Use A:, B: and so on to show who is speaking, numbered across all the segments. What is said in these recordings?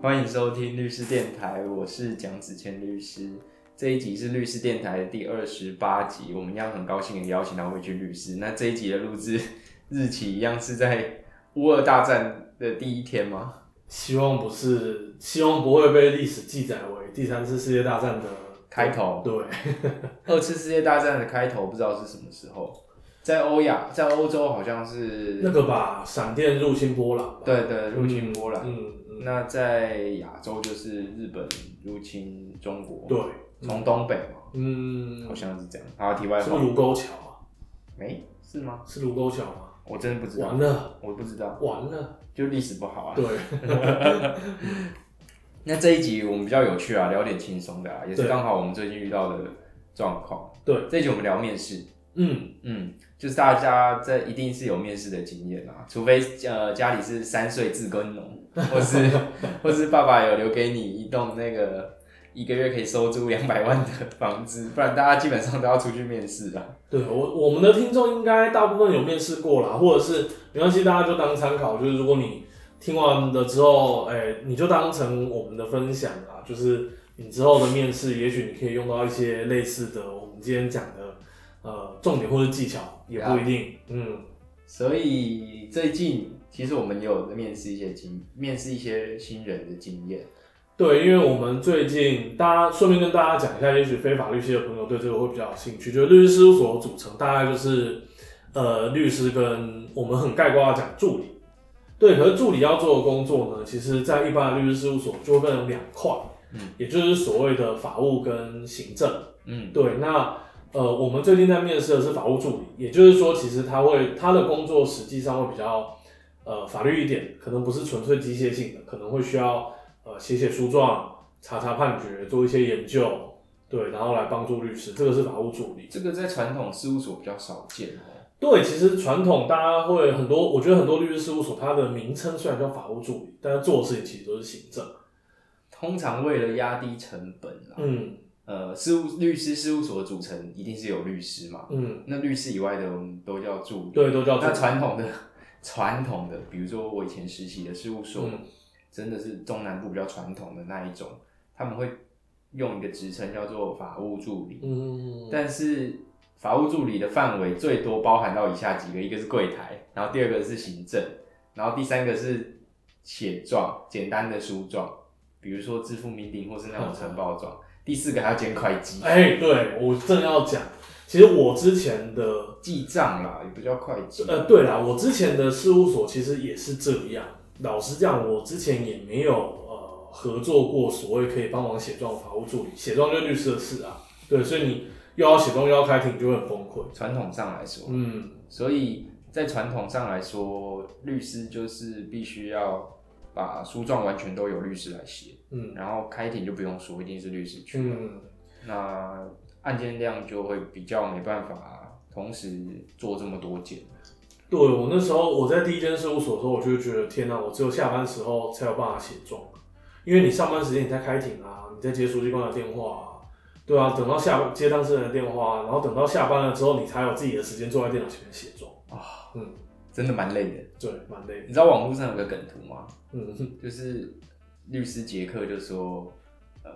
A: 欢迎收听律师电台，我是蒋子谦律师。这一集是律师电台的第二十八集，我们一样很高兴的邀请到魏军律师。那这一集的录制日期一样是在乌俄大战的第一天吗？
B: 希望不是，希望不会被历史记载为第三次世界大战的
A: 开头。
B: 对，
A: 二次世界大战的开头不知道是什么时候，在欧亚，在欧洲好像是
B: 那个吧，闪电入侵波兰吧。
A: 对对，入侵波兰。
B: 嗯嗯，
A: 那在亚洲就是日本入侵中国，
B: 对，
A: 从东北嘛，
B: 嗯，
A: 好像是这样。好，题外话。
B: 是卢沟桥啊？
A: 没？是吗？
B: 是卢沟桥吗？
A: 我真的不知道。
B: 完，了，
A: 我不知道，
B: 完了，
A: 就历史不好啊。
B: 对，
A: 那这一集我们比较有趣啊，聊点轻松的啊，也是刚好我们最近遇到的状况。
B: 对，
A: 这一集我们聊面试，
B: 嗯，
A: 嗯，就是大家在一定是有面试的经验啊，除非呃家里是三岁自耕农，或是 或是爸爸有留给你一栋那个一个月可以收租两百万的房子，不然大家基本上都要出去面试啊。
B: 对我我们的听众应该大部分有面试过啦，或者是没关系，大家就当参考，就是如果你听完了之后，哎、你就当成我们的分享啊，就是你之后的面试，也许你可以用到一些类似的我们今天讲的呃重点或者技巧，也不一定，嗯，
A: 所以最近其实我们也有面试一些经面试一些新人的经验。
B: 对，因为我们最近大家顺便跟大家讲一下，也许非法律系的朋友对这个会比较有兴趣，就是律师事务所组成大概就是呃律师跟我们很概括的讲助理。对，可是助理要做的工作呢，其实在一般的律师事务所就会分成两块，
A: 嗯，
B: 也就是所谓的法务跟行政。
A: 嗯，
B: 对，那呃，我们最近在面试的是法务助理，也就是说，其实他会他的工作实际上会比较呃法律一点，可能不是纯粹机械性的，可能会需要呃写写诉状、查查判决、做一些研究，对，然后来帮助律师，这个是法务助理。
A: 这个在传统事务所比较少见哦。
B: 对，其实传统大家会很多，我觉得很多律师事务所它的名称虽然叫法务助理，但是做的事情其实都是行政。
A: 通常为了压低成本啦，
B: 嗯
A: 呃，事务律师事务所的组成一定是有律师嘛，
B: 嗯，
A: 那律师以外的我们都叫助理。
B: 对，都叫
A: 那
B: 助理
A: 传统的传统的，比如说我以前实习的事务所，
B: 嗯。
A: 真的是中南部比较传统的那一种，他们会用一个职称叫做法务助理，
B: 嗯，
A: 但是法务助理的范围最多包含到以下几个，一个是柜台，然后第二个是行政，然后第三个是写状，简单的书状，比如说支付命令或是那种承包状，第四个还要兼会计，
B: 哎、对我正要讲，其实我之前的
A: 记账啦，也不叫会计，
B: 呃，对啦，我之前的事务所其实也是这样。老实讲，我之前也没有呃合作过所谓可以帮忙写状的法务助理，写状就是律师的事啊。对，所以你又要写状又要开庭，就会很崩溃。
A: 传统上来说，
B: 嗯，
A: 所以在传统上来说，律师就是必须要把诉状完全都由律师来写，
B: 嗯
A: 然后开庭就不用说，一定是律师去。
B: 嗯，
A: 那案件量就会比较没办法同时做这么多件。
B: 对我那时候我在第一间事务所的时候，我就会觉得天哪，我只有下班时候才有办法写状，因为你上班时间你在开庭啊，你在接书记官的电话啊。对啊，等到下接当事人的电话，然后等到下班了之后，你才有自己的时间坐在电脑前面写状。
A: 啊，
B: 嗯，
A: 真的蛮累的。
B: 对，蛮累的。
A: 你知道网络上有个梗图吗？
B: 嗯，
A: 就是律师杰克就说，呃，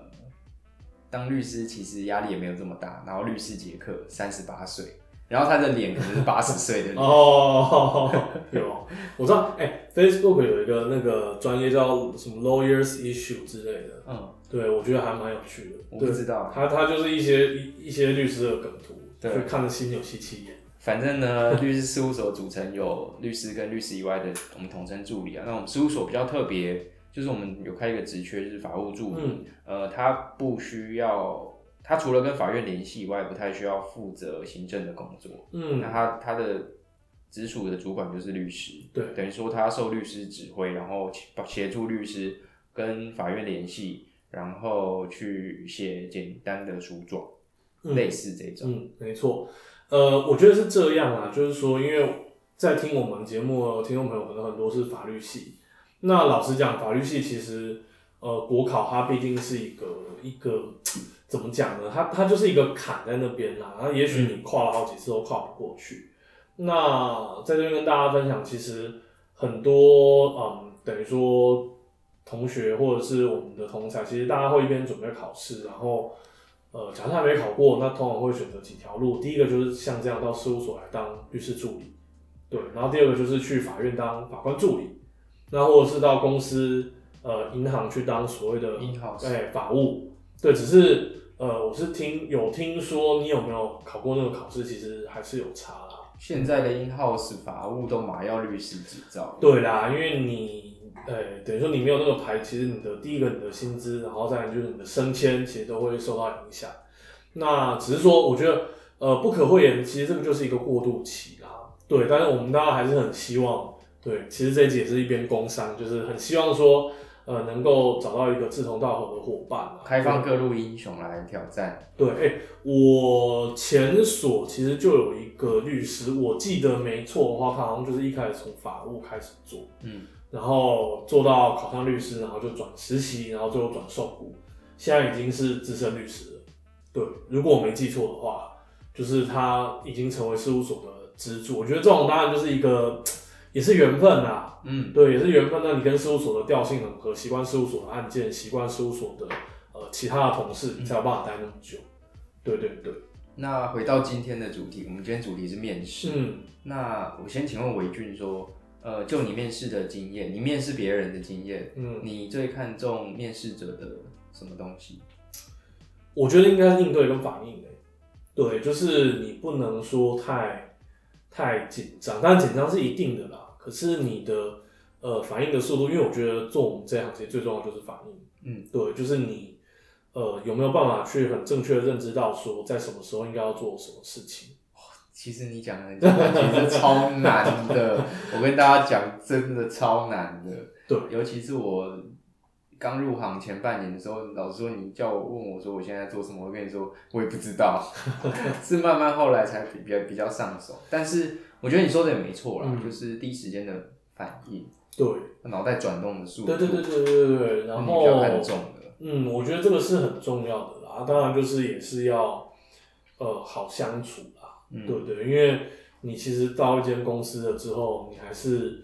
A: 当律师其实压力也没有这么大，然后律师杰克三十八岁，然后他的脸可能是八十岁的 脸。
B: 哦，有，我知道，哎、f a c e b o o k 有一个那个专业叫什么 lawyers issue 之类的，
A: 嗯，
B: 对我觉得还蛮有趣的。
A: 我不知道
B: 他他就是一些一一些律师的梗图，
A: 对
B: 所以看着心有戚戚焉。
A: 反正呢，律师事务所组成有律师跟律师以外的，我们统称助理啊。那我们事务所比较特别，就是我们有开一个职缺，就是法务助理。
B: 嗯
A: 呃，他不需要，他除了跟法院联系以外，不太需要负责行政的工作。嗯那
B: 嗯，
A: 他他的直属的主管就是律师，
B: 对
A: 等于说他受律师指挥，然后协协助律师跟法院联系，然后去写简单的诉状，
B: 嗯
A: 类似这种。
B: 嗯，没错。呃，我觉得是这样啊，就是说，因为在听我们节目的听众朋友可能很多是法律系，那老实讲，法律系其实呃国考它毕竟是一个一个怎么讲呢？它它就是一个坎在那边啦，那也许你跨了好几次都跨不过去。那在这边跟大家分享，其实很多嗯，等于说同学或者是我们的同才，其实大家会一边准备考试，然后呃，假设还没考过，那通常会选择几条路。第一个就是像这样到事务所来当律师助理，对，然后第二个就是去法院当法官助理，那或者是到公司呃银行去当所谓的
A: 银行
B: 哎法务，对，只是呃我是听有听说你有没有考过那个考试，其实还是有差啦。
A: 现在的 in house 法务都马要律师执照，
B: 对啦，因为你，呃，等于说你没有那个牌，其实你的第一个你的薪资，然后再来就是你的升迁，其实都会受到影响。那只是说，我觉得，呃，不可讳言，其实这个就是一个过渡期啦。对，但是我们大家还是很希望，对，其实这一集也是一边工商，就是很希望说，呃，能够找到一个志同道合的伙伴啦，
A: 开放各路英雄来挑战。
B: 对，哎、我前所其实就有一个律师，我记得没错的话，他好像就是一开始从法务开始做，
A: 嗯，
B: 然后做到考上律师，然后就转实习，然后最后转受雇，现在已经是资深律师了。对，如果我没记错的话，就是他已经成为事务所的支柱。我觉得这种当然就是一个也是缘分啦，
A: 嗯，
B: 对，也是缘分。那你跟事务所的调性很合，习惯事务所的案件，习惯事务所的呃其他的同事，你才有办法待那么久。对对对，
A: 那回到今天的主题，我们今天主题是面试。
B: 嗯，
A: 那我先请问伟俊说，呃，就你面试的经验，你面试别人的经验，
B: 嗯，
A: 你最看重面试者的什么东西？
B: 我觉得应该是应对跟反应诶。对，就是你不能说太太紧张，但紧张是一定的啦。可是你的呃反应的速度，因为我觉得做我们这一行其实最重要就是反应。
A: 嗯，
B: 对，就是你呃有没有办法去很正确的认知到说在什么时候应该要做什么事情。
A: 其实你讲的很简单，其实超难的。我跟大家讲，真的超难的。
B: 对，
A: 尤其是我刚入行前半年的时候，老师说，你叫我问我说我现在做什么，我跟你说我也不知道，是慢慢后来才比比较比较上手。但是我觉得你说的也没错啦，
B: 嗯
A: 就是第一时间的反应，
B: 对，
A: 脑袋转动的速度，
B: 对对对对对对对，然后
A: 你比较看重的。
B: 嗯，我觉得这个是很重要的啦。当然就是也是要呃好相处啦。
A: 嗯
B: 对对，因为你其实到一间公司了之后，你还是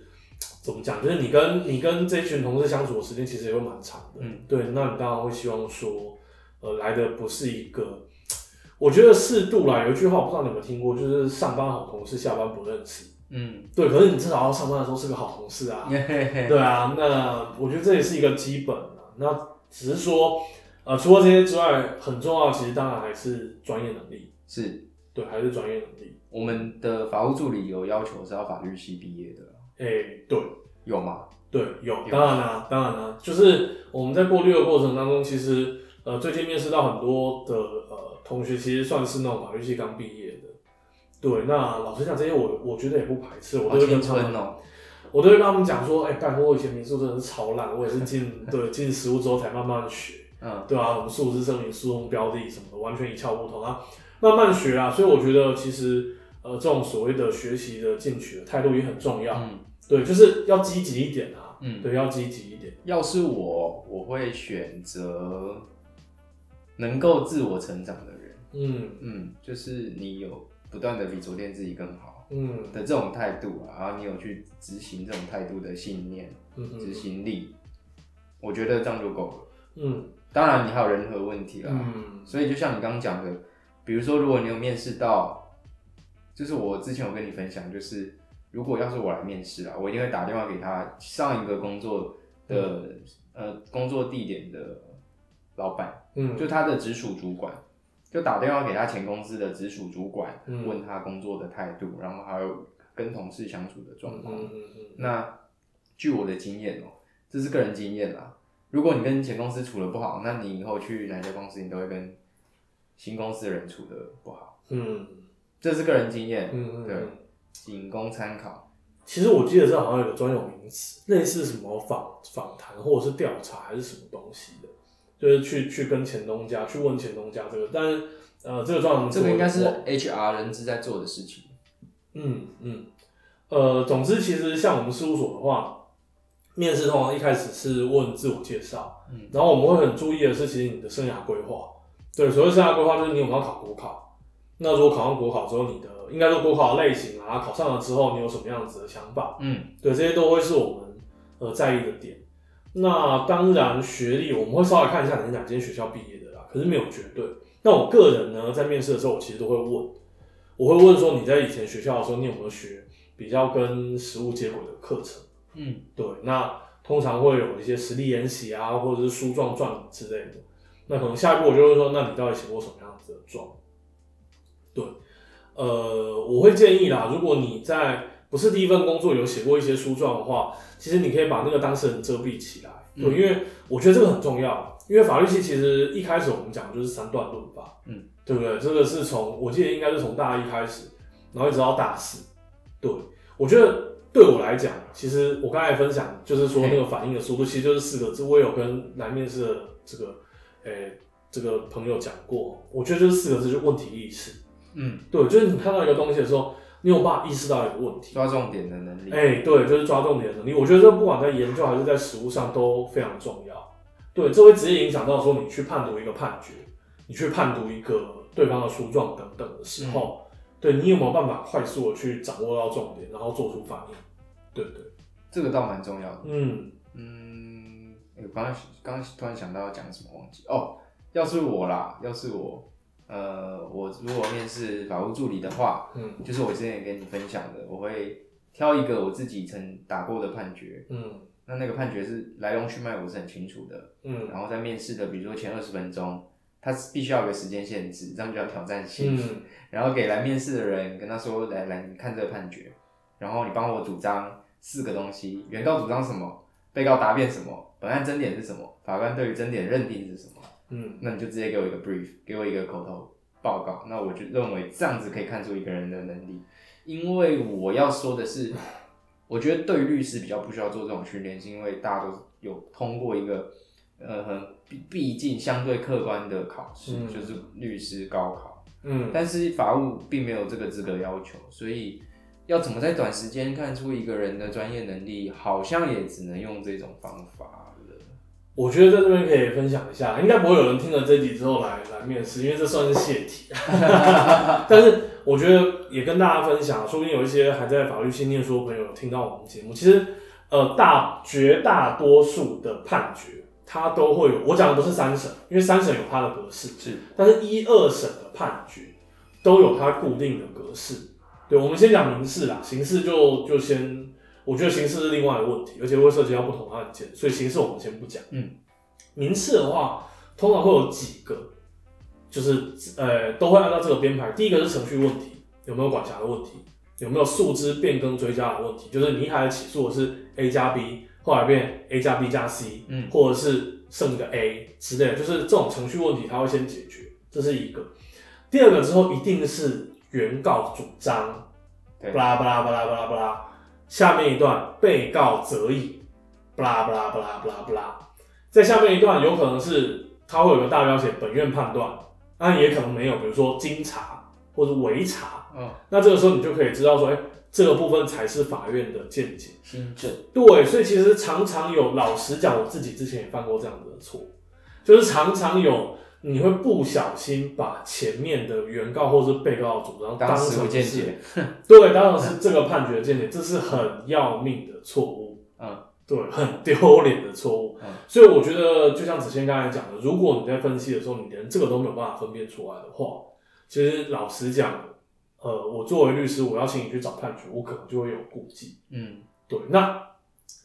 B: 怎么讲？就是你跟你跟这群同事相处的时间其实也会蛮长的。
A: 嗯，
B: 对，那你当然会希望说，呃，来的不是一个，我觉得适度啦。有一句话我不知道你有没有听过，就是上班好同事，下班不认识。
A: 嗯，
B: 对，可是你至少要上班的时候是个好同事啊。
A: 嘿嘿嘿
B: 对啊，那我觉得这也是一个基本啊。那只是说，呃，除了这些之外，很重要其实当然还是专业能力。
A: 是
B: 对，还是专业能力。
A: 我们的法务助理有要求是要法律系毕业的，
B: 哎、对
A: 有吗？
B: 对，有，当然啦、当然啦、就是我们在过滤的过程当中，其实呃，最近面试到很多的呃同学，其实算是那种法律系刚毕业的。对，那老实讲，这些我我觉得也不排斥，我都会跟他们。我都会跟他们讲说，哎、拜托，我以前民宿真的是超烂，我也是进 对进实务之后才慢慢学，
A: 嗯，
B: 对啊，我们诉资声明、诉讼标的什么的，完全一窍不通啊，慢慢学啊。所以我觉得其实呃，这种所谓的学习的进取的态度也很重要，
A: 嗯
B: 对，就是要积极一点啊，
A: 嗯，
B: 对，要积极一点，
A: 要是我，我会选择能够自我成长的人。
B: 嗯
A: 嗯，就是你有不断的比昨天自己更好
B: 嗯
A: 的这种态度啊，然后你有去执行这种态度的信念、
B: 嗯
A: 执行力，我觉得这样就够了。
B: 嗯
A: 当然，你还有人和问题啦，
B: 嗯
A: 所以就像你刚刚讲的，比如说，如果你有面试到，就是我之前有跟你分享，就是如果要是我来面试啊，我一定会打电话给他上一个工作的、呃工作地点的老板，
B: 嗯，
A: 就他的直属主管，就打电话给他前公司的直属主管，
B: 嗯。
A: 问他工作的态度，然后还有跟同事相处的状况。
B: 嗯嗯嗯
A: 那据我的经验哦、这是个人经验啦。如果你跟前公司处的不好，那你以后去哪家公司，你都会跟新公司的人处的不好，
B: 嗯。
A: 这是个人经验，对
B: 嗯嗯，
A: 仅供参考。
B: 其实我记得这好像有个专有名词，类似什么访访谈或者是调查还是什么东西的，就是去去跟前东家去问前东家这个，但是呃这个专有名词
A: 这个应该是 HR 人资在做的事情。
B: 嗯嗯呃，总之其实像我们事务所的话，面试通常一开始是问自我介绍，
A: 嗯
B: 然后我们会很注意的是，其实你的生涯规划，对，所谓生涯规划就是你有没有考国考。那如果考上国考之后，你的应该说国考的类型啊，考上了之后你有什么样子的想法？
A: 嗯
B: 对，这些都会是我们呃在意的点。那当然，学历我们会稍微看一下你是哪间学校毕业的啦，可是没有绝对。那我个人呢，在面试的时候，我其实都会问，我会问说你在以前学校的时候，你有没有学比较跟实物接轨的课程？
A: 嗯，
B: 对，那通常会有一些实例演习啊，或者是书状撰之类的。那可能下一步我就会说，那你到底写过什么样子的状？对，呃，我会建议啦，如果你在不是第一份工作有写过一些书状的话，其实你可以把那个当事人遮蔽起来。对，因为我觉得这个很重要。因为法律系其实一开始我们讲的就是三段论吧，
A: 嗯，
B: 对不对？这个是从我记得应该是从大一开始，然后一直到大四。对，我觉得对我来讲，其实我刚才分享就是说那个反应的速度，其实就是四个字。我也有跟来面试的这个，诶、这个朋友讲过，我觉得就是四个字，就问题意识。
A: 嗯，
B: 对，就是你看到一个东西的时候，你有办法意识到一个问题。
A: 抓重点的能力。
B: 哎、对，就是抓重点的能力。我觉得这不管在研究还是在实务上都非常重要。对，这会直接影响到说你去判读一个判决，你去判读一个对方的诉状等等的时候，对你有没有办法快速的去掌握到重点，然后做出反应？对对，
A: 这个倒蛮重要的。
B: 嗯
A: 嗯，欸我刚刚刚刚突然想到要讲什么忘记哦。要是我啦，要是我，呃，我如果面试法务助理的话，
B: 嗯
A: 就是我之前也跟你分享的，我会挑一个我自己曾打过的判决，
B: 嗯
A: 那那个判决是来龙去脉我是很清楚的，
B: 嗯
A: 然后在面试的，比如说前二十分钟，它必须要有个时间限制，这样就要挑战性。
B: 嗯
A: 然后给来面试的人跟他说：“来来，你看这个判决，然后你帮我主张四个东西：原告主张什么，被告答辩什么，本案争点是什么，法官对于争点认定是什么。
B: 嗯
A: 那你就直接给我一个 brief，给我一个口头报告。那我就认为这样子可以看出一个人的能力。因为我要说的是，我觉得对于律师比较不需要做这种训练，是因为大家都有通过一个呃很毕毕竟相对客观的考试，
B: 嗯
A: 就是律师高考。
B: 嗯
A: 但是法务并没有这个资格要求，所以要怎么在短时间看出一个人的专业能力，好像也只能用这种方法了。
B: 我觉得在这边可以分享一下，应该不会有人听了这集之后来来面试，因为这算是泄题。但是我觉得也跟大家分享，说不定有一些还在法律系念书的朋友有听到我们节目。其实，呃，大绝大多数的判决，它都会有。我讲的不是三审，因为三审有它的格式，
A: 是，
B: 但是一二审的判决都有它固定的格式。对，我们先讲民事啦，刑事就就先，我觉得刑事是另外的问题，而且会涉及到不同的案件，所以刑事我们先不讲。
A: 嗯，
B: 民事的话，通常会有几个，就是呃都会按照这个编排。第一个是程序问题，有没有管辖的问题，有没有诉之变更追加的问题，就是你一开始起诉的是 A 加 B，后来变 A 加 B 加 C，
A: 嗯
B: 或者是剩一个 A 之类的，就是这种程序问题，它会先解决，这是一个。第二个之后一定是原告主张，
A: 对
B: 巴拉巴拉巴拉巴拉巴拉，下面一段被告则以，不啦不啦不啦不啦不啦，在下面一段有可能是它会有个大标写本院判断，那也可能没有，比如说经查或者围查，
A: 嗯，
B: 那这个时候你就可以知道说，哎、这个部分才是法院的见解。
A: 新政，
B: 对，所以其实常常有，老实讲，我自己之前也犯过这样子的错，就是常常有你会不小心把前面的原告或是被告的主张当成是，
A: 见解，
B: 对，当成是这个判决的见解，这是很要命的错误，
A: 嗯，
B: 对，很丢脸的错误。
A: 嗯。
B: 所以我觉得，就像子谦刚才讲的，如果你在分析的时候，你连这个都没有办法分辨出来的话，其实老实讲，呃，我作为律师，我要请你去找判决，我可能就会有顾忌。
A: 嗯。
B: 对，那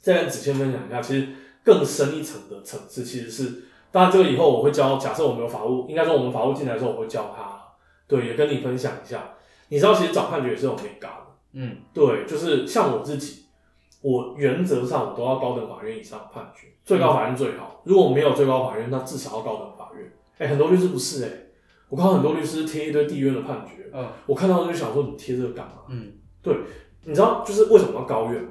B: 再跟子谦分享一下，其实更深一层的层次，其实是，当然这个以后我会教，假设我们有法务，应该说我们法务进来的时候，我会教他，对，也跟你分享一下。你知道，其实找判决也是有美感的，
A: 嗯
B: 对，就是像我自己，我原则上我都要高等法院以上判决，最高法院最好。如果没有最高法院，那至少要高等法院。哎、很多律师不是哎、我看到很多律师贴一堆地院的判决，
A: 嗯
B: 我看到就想说，你贴这个干嘛？
A: 嗯，对
B: 你知道就是为什么要高院吗？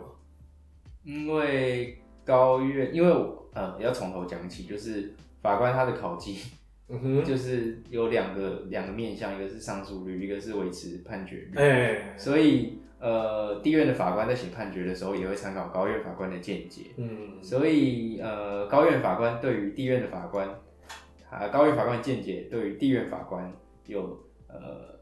A: 因为高院，因为我呃要从头讲起，就是法官他的考绩
B: 嗯哼，
A: 就是有两个两个面向，一个是上诉率，一个是维持判决率。
B: 哎、
A: 所以呃，地院的法官在写判决的时候，也会参考高院法官的见解。
B: 嗯，
A: 所以呃，高院法官对于地院的法官，啊，高院法官的见解对于地院法官有呃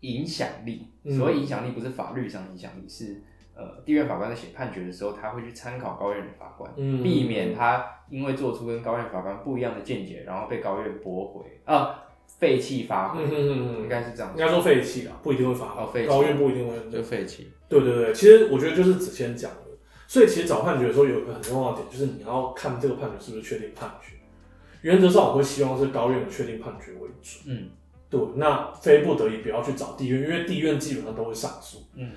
A: 影响力。
B: 嗯
A: 所谓影响力，不是法律上的影响力，是呃地院法官在写判决的时候，他会去参考高院的法官，
B: 嗯。
A: 避免他因为做出跟高院法官不一样的见解，然后被高院驳回啊废弃发回，
B: 嗯嗯嗯
A: 应
B: 嗯，
A: 该是这样
B: 应，该说废弃啊，不一定会罚
A: 哦废弃。
B: 高院不一定会
A: 就废弃。
B: 对对对，其实我觉得就是子谦讲的，所以其实找判决的时候有一个很重要的点，就是你要看这个判决是不是确定判决。原则上我会希望是高院的确定判决为主，
A: 嗯。
B: 对，那非不得已不要去找地院，因为地院基本上都会上诉，
A: 嗯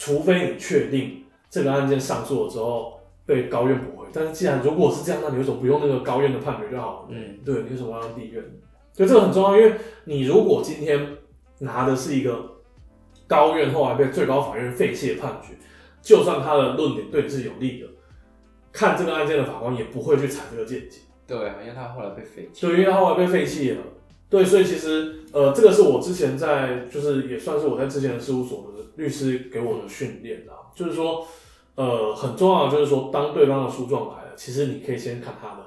B: 除非你确定这个案件上诉了之后被高院驳回。但是既然如果是这样，那你为什么不用那个高院的判决就好了？
A: 嗯
B: 对，你为什么要用地院？所以这个很重要，因为你如果今天拿的是一个高院后来被最高法院废弃的判决，就算他的论点对你是有利的，看这个案件的法官也不会去采这个见解。
A: 对啊，因为他后来被废弃。
B: 对，因为他后来被废弃了。对，所以其实呃，这个是我之前在，就是也算是我在之前的事务所的律师给我的训练啊。就是说，呃，很重要的就是说，当对方的诉状来了，其实你可以先看他的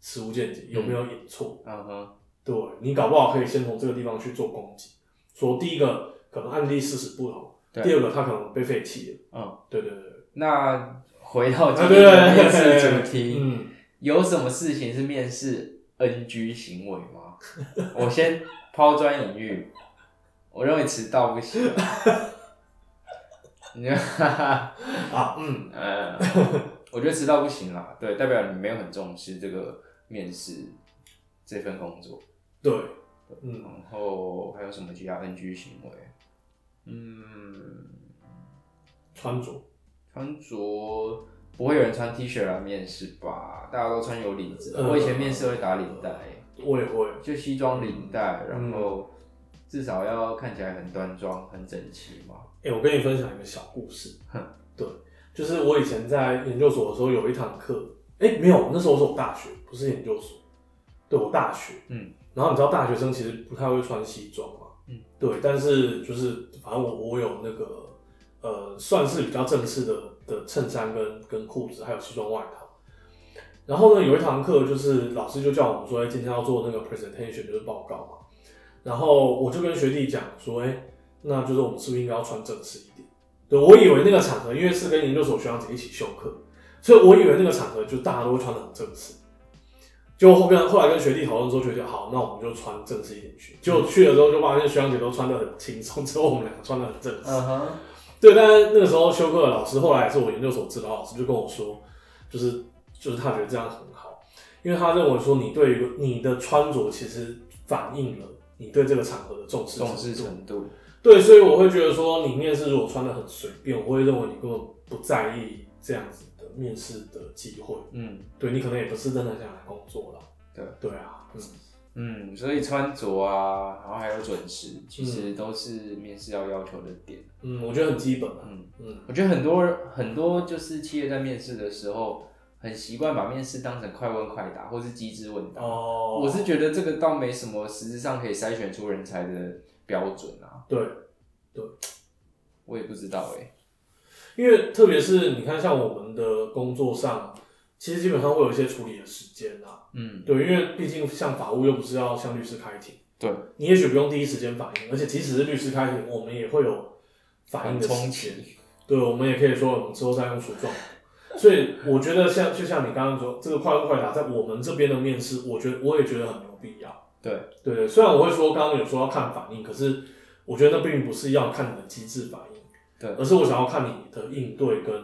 B: 实物见解有没有引错。
A: 嗯哼，
B: 对你搞不好可以先从这个地方去做攻击，说第一个可能案例事实不同，
A: 对
B: 第二个他可能被废弃了。
A: 嗯，
B: 对对对，
A: 那回到今
B: 啊
A: 天的面试
B: 对
A: 主题，
B: 嗯，
A: 有什么事情是面试 NG 行为吗？我先抛砖引玉，我认为迟到不行。你哈哈，
B: 啊，嗯，
A: 呃，我觉得迟到不行啦，对，代表你没有很重视这个面试这份工作。
B: 对，嗯，
A: 然后还有什么其他 NG 行为？嗯，
B: 穿着，
A: 穿着不会有人穿 T 恤来面试吧？大家都穿有领子。我以前面试会打领带，
B: 我也会，
A: 就西装领带，然
B: 嗯
A: 后至少要看起来很端庄、很整齐嘛。
B: 哎、我跟你分享一个小故事
A: 哼。
B: 对，就是我以前在研究所的时候有一堂课，哎、没有，那时候是我大学，不是研究所。对，我大学。
A: 嗯。
B: 然后你知道大学生其实不太会穿西装嘛。
A: 嗯。
B: 对，但是就是反正我我有那个呃，算是比较正式的的衬衫跟跟裤子，还有西装外套。然后呢，有一堂课就是老师就叫我们说，哎、今天要做那个 presentation，就是报告嘛。然后我就跟学弟讲说，哎、那就是我们是不是应该要穿正式一点？对我以为那个场合，因为是跟研究所学长姐一起修课，所以我以为那个场合就大家都会穿的很正式。就后跟后来跟学弟讨论之后，觉得好，那我们就穿正式一点去。结果去了之后，就发现学长姐都穿的很轻松，只有我们两个穿的很正式。对，但是那个时候修课的老师，后来也是我研究所指导老师，就跟我说，就是就是他觉得这样很好，因为他认为说你对于你的穿着其实反映了你对这个场合的重视
A: 重视
B: 程度。对，所以我会觉得说，你面试如果穿的很随便，我会认为你根本不在意这样子的面试的机会。
A: 嗯
B: 对你可能也不是真的想来工作了。
A: 对
B: 对啊，嗯
A: 嗯，所以穿着啊，然后还有准时，其实都是面试要要求的点。
B: 嗯，我觉得很基本啊。
A: 嗯。
B: 嗯
A: 我觉得很多很多就是企业在面试的时候，很习惯把面试当成快问快答或是机智问答。
B: 哦，
A: 我是觉得这个倒没什么实质上可以筛选出人才的标准啊。
B: 对，对
A: 我也不知道哎、
B: 因为特别是你看，像我们的工作上，其实基本上会有一些处理的时间啊。
A: 嗯，
B: 对，因为毕竟像法务又不是要向律师开庭，
A: 对，
B: 你也许不用第一时间反应，而且即使是律师开庭，我们也会有反应的
A: 很冲
B: 时间。对，我们也可以说我们之后再用诉状。所以我觉得像就像你刚刚说这个快问快答，在我们这边的面试，我觉得我也觉得很有必要。
A: 对，
B: 对对，虽然我会说刚刚有说要看反应，可是我觉得那并不是要看你的机智反应，
A: 对
B: 而是我想要看你的应对跟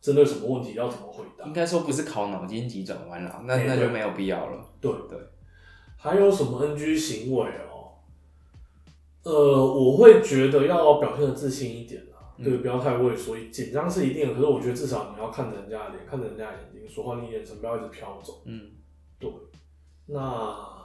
B: 针对什么问题要怎么回答
A: 应。该说不是考脑筋急转弯啦，那那就没有必要了。
B: 对
A: 对，
B: 还有什么 NG 行为哦？呃，我会觉得要表现的自信一点对，不要太畏缩。紧张是一定的，可是我觉得至少你要看着人家的脸，看着人家的眼睛说话，你眼神不要一直飘走。
A: 嗯，
B: 对，那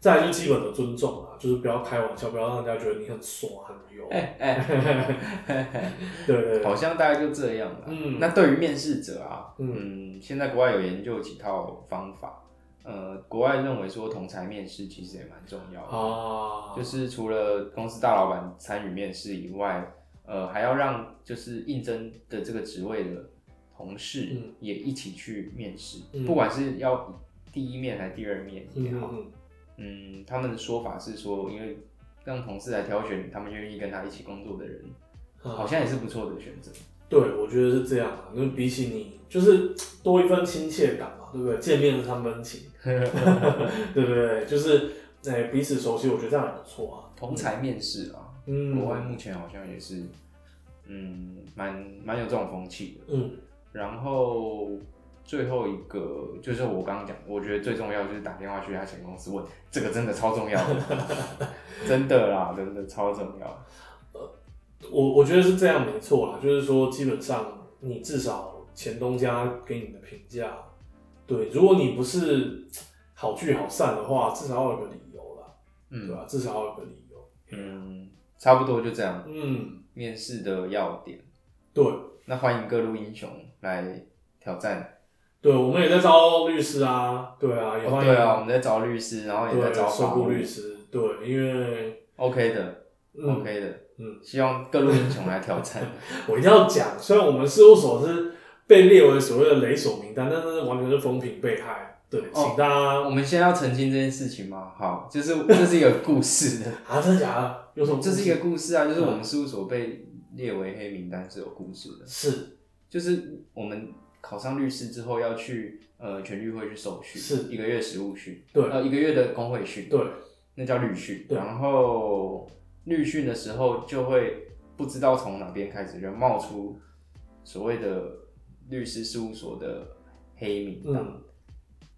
B: 再来就基本的尊重啊，就是不要开玩笑，不要让人家觉得你很耍很油。
A: 哎 哎，
B: 对对对，
A: 好像大概就这样了。
B: 嗯
A: 那对于面试者啊，
B: 嗯
A: 嗯，现在国外有研究几套方法，呃，国外认为说同才面试其实也蛮重要的。
B: 啊，
A: 就是除了公司大老板参与面试以外，呃，还要让就是应征的这个职位的同事
B: 嗯
A: 也一起去面试，
B: 嗯
A: 不管是要第一面还是第二面也好，
B: 嗯
A: 他们的说法是说，因为让同事来挑选他们愿意跟他一起工作的人，
B: 嗯，
A: 好像也是不错的选择。
B: 对，我觉得是这样啊，因为比起你就是多一份亲切感嘛，对不对？见面是三分情，对不对？就是哎、彼此熟悉，我觉得这样也不错啊。
A: 同才面试啊，
B: 嗯，
A: 国外目前好像也是，嗯，蛮蛮有这种风气的。
B: 嗯
A: 然后最后一个就是我刚刚讲，我觉得最重要就是打电话去他前公司问，这个真的超重要的，真的啦，真的超重要。
B: 我我觉得是这样没错啦，就是说基本上你至少前东家给你的评价，对，如果你不是好聚好散的话，至少要有个理由啦，对
A: 嗯
B: 吧？至少要有个理由。
A: 嗯，差不多就这样。
B: 嗯，
A: 面试的要点，
B: 对。
A: 那欢迎各路英雄来挑战。
B: 对，我们也在招律师啊，对啊，也欢迎、
A: 哦对啊，我们在招律师，然后也在
B: 对
A: 找法务。
B: 律师，对，因为
A: OK 的
B: 嗯
A: ，，OK 的，
B: 嗯，
A: 希望各路英雄来挑战。
B: 我一定要讲，虽然我们事务所是被列为所谓的雷索名单，但是完全是风评被害。对，
A: 哦
B: 请大家、
A: 我们先要澄清这件事情吗？好，就是这是一个故事的，
B: 啊，真的假的？有什么？
A: 这是一个故事啊，就是我们事务所被列为黑名单是有故事的，
B: 是
A: 就是我们考上律师之后要去呃全律会去受训，
B: 是
A: 一个月实务训，
B: 对
A: 呃一个月的工会训，
B: 对，
A: 那叫律训。
B: 对
A: 然后律训的时候就会不知道从哪边开始就冒出所谓的律师事务所的黑名单。
B: 嗯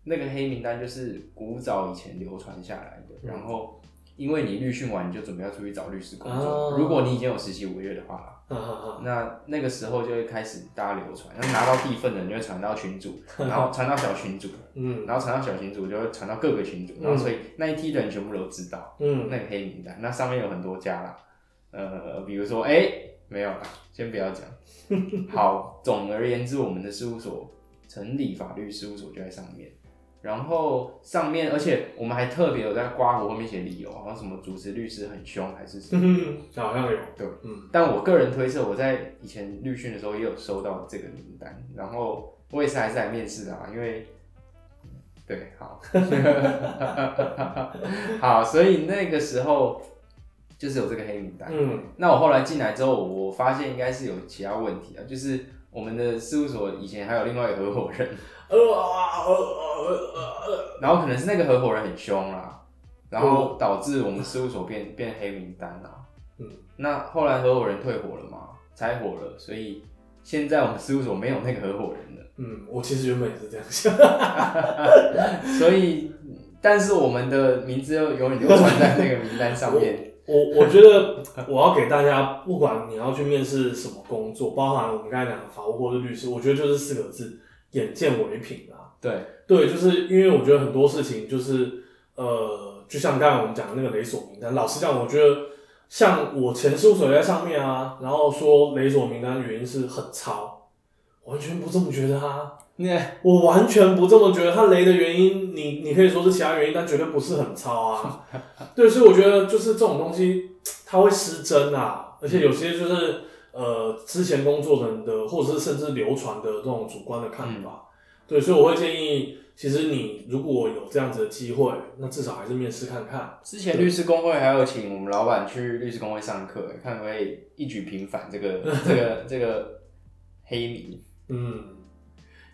A: 那个黑名单就是古早以前流传下来的，
B: 嗯
A: 然后因为你律训完，你就准备要出去找律师工作。
B: 哦
A: 如果你已经有实习五个月的话啦，
B: 啊啊啊！
A: 那那个时候就会开始大家流传，然后拿到地份的，人就会传到群组，然后传到小群组，
B: 嗯
A: 然后传到小群组就会传到各个群组，然后所以那一批的人全部都知道
B: 嗯
A: 那个黑名单。那上面有很多家啦，呃，比如说哎、没有啦，先不要讲。好，总而言之，我们的事务所成立法律事务所就在上面。然后上面，而且我们还特别有在刮胡后面写理由，好像什么主持律师很凶还是什么。
B: 嗯，好像有。
A: 对，
B: 嗯。
A: 但我个人推测，我在以前律训的时候也有收到这个名单，然后我也是还是来面试的啊，因为对，好，好，所以那个时候就是有这个黑名单。
B: 嗯。
A: 那我后来进来之后，我发现应该是有其他问题啊，就是我们的事务所以前还有另外一个合伙人，
B: 呃啊呃呃呃
A: 然后可能是那个合伙人很凶啦，然后导致我们事务所变变黑名单啦。
B: 嗯，
A: 那后来合伙人退伙了嘛，拆伙了，所以现在我们事务所没有那个合伙人了，
B: 嗯，我其实原本也是这样想。
A: 所以但是我们的名字又永远流传在那个名单上面。
B: 我我觉得我要给大家，不管你要去面试什么工作，包含我们刚才讲的法务或者律师，我觉得就是四个字：眼见为凭啊。
A: 对，
B: 对，就是因为我觉得很多事情就是呃，就像刚才我们讲的那个雷索名单，老实讲，我觉得像我前事务所在上面啊，然后说雷索名单原因是很糙，完全不这么觉得啊。
A: 那
B: 我完全不这么觉得，他雷的原因，你你可以说是其他原因，但绝对不是很超啊。对，所以我觉得就是这种东西，它会失真啊，而且有些就是呃之前工作人的，或者是甚至流传的这种主观的看法。对，所以我会建议，其实你如果有这样子的机会，那至少还是面试看看。
A: 之前律师工会还有请我们老板去律师工会上课，看可不可以一举平反这个这个这个黑名。
B: 嗯，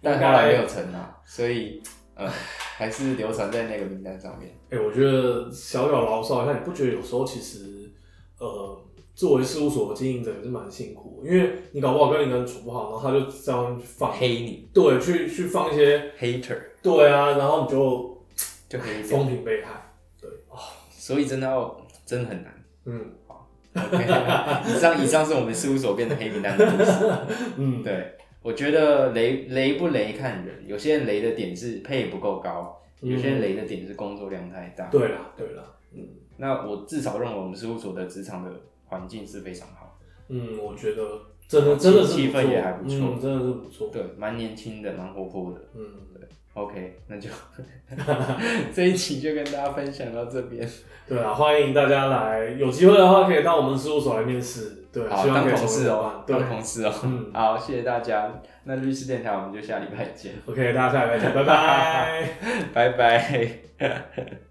A: 但后来没有成啊，所以呃还是流传在那个名单上面。
B: 哎、我觉得小小牢骚一下，你不觉得有时候其实呃，作为事务所的经营者也是蛮辛苦，因为你搞不好跟一个人处不好，然后他就这样放，
A: 黑你
B: 对，去去放一些
A: ，hater
B: 对啊，然后你就
A: 就可以，
B: 风评被害，对，
A: 所以真的要真的很难。
B: 嗯
A: OK，以上以上是我们事务所变成黑名单的故事。
B: 嗯，
A: 对，我觉得雷雷不雷看人，有些人雷的点是配不够高，有些人雷的点是工作量太大。
B: 对了对了，嗯。
A: 那我至少认为我们事务所的职场的环境是非常好，
B: 嗯，我觉得真的真的是
A: 气氛也还不错。
B: 嗯，真的是不错，
A: 对，蛮年轻的，蛮活泼的。
B: 嗯
A: ，OK，那就 这一期就跟大家分享到这边。
B: 对啊，欢迎大家来，有机会的话可以到我们事务所来面试，对，
A: 好，当同事哦当同事哦。
B: 嗯
A: 好，谢谢大家。那律师电台我们就下礼拜见
B: ，，OK，大家下礼拜见，拜拜。
A: 拜拜。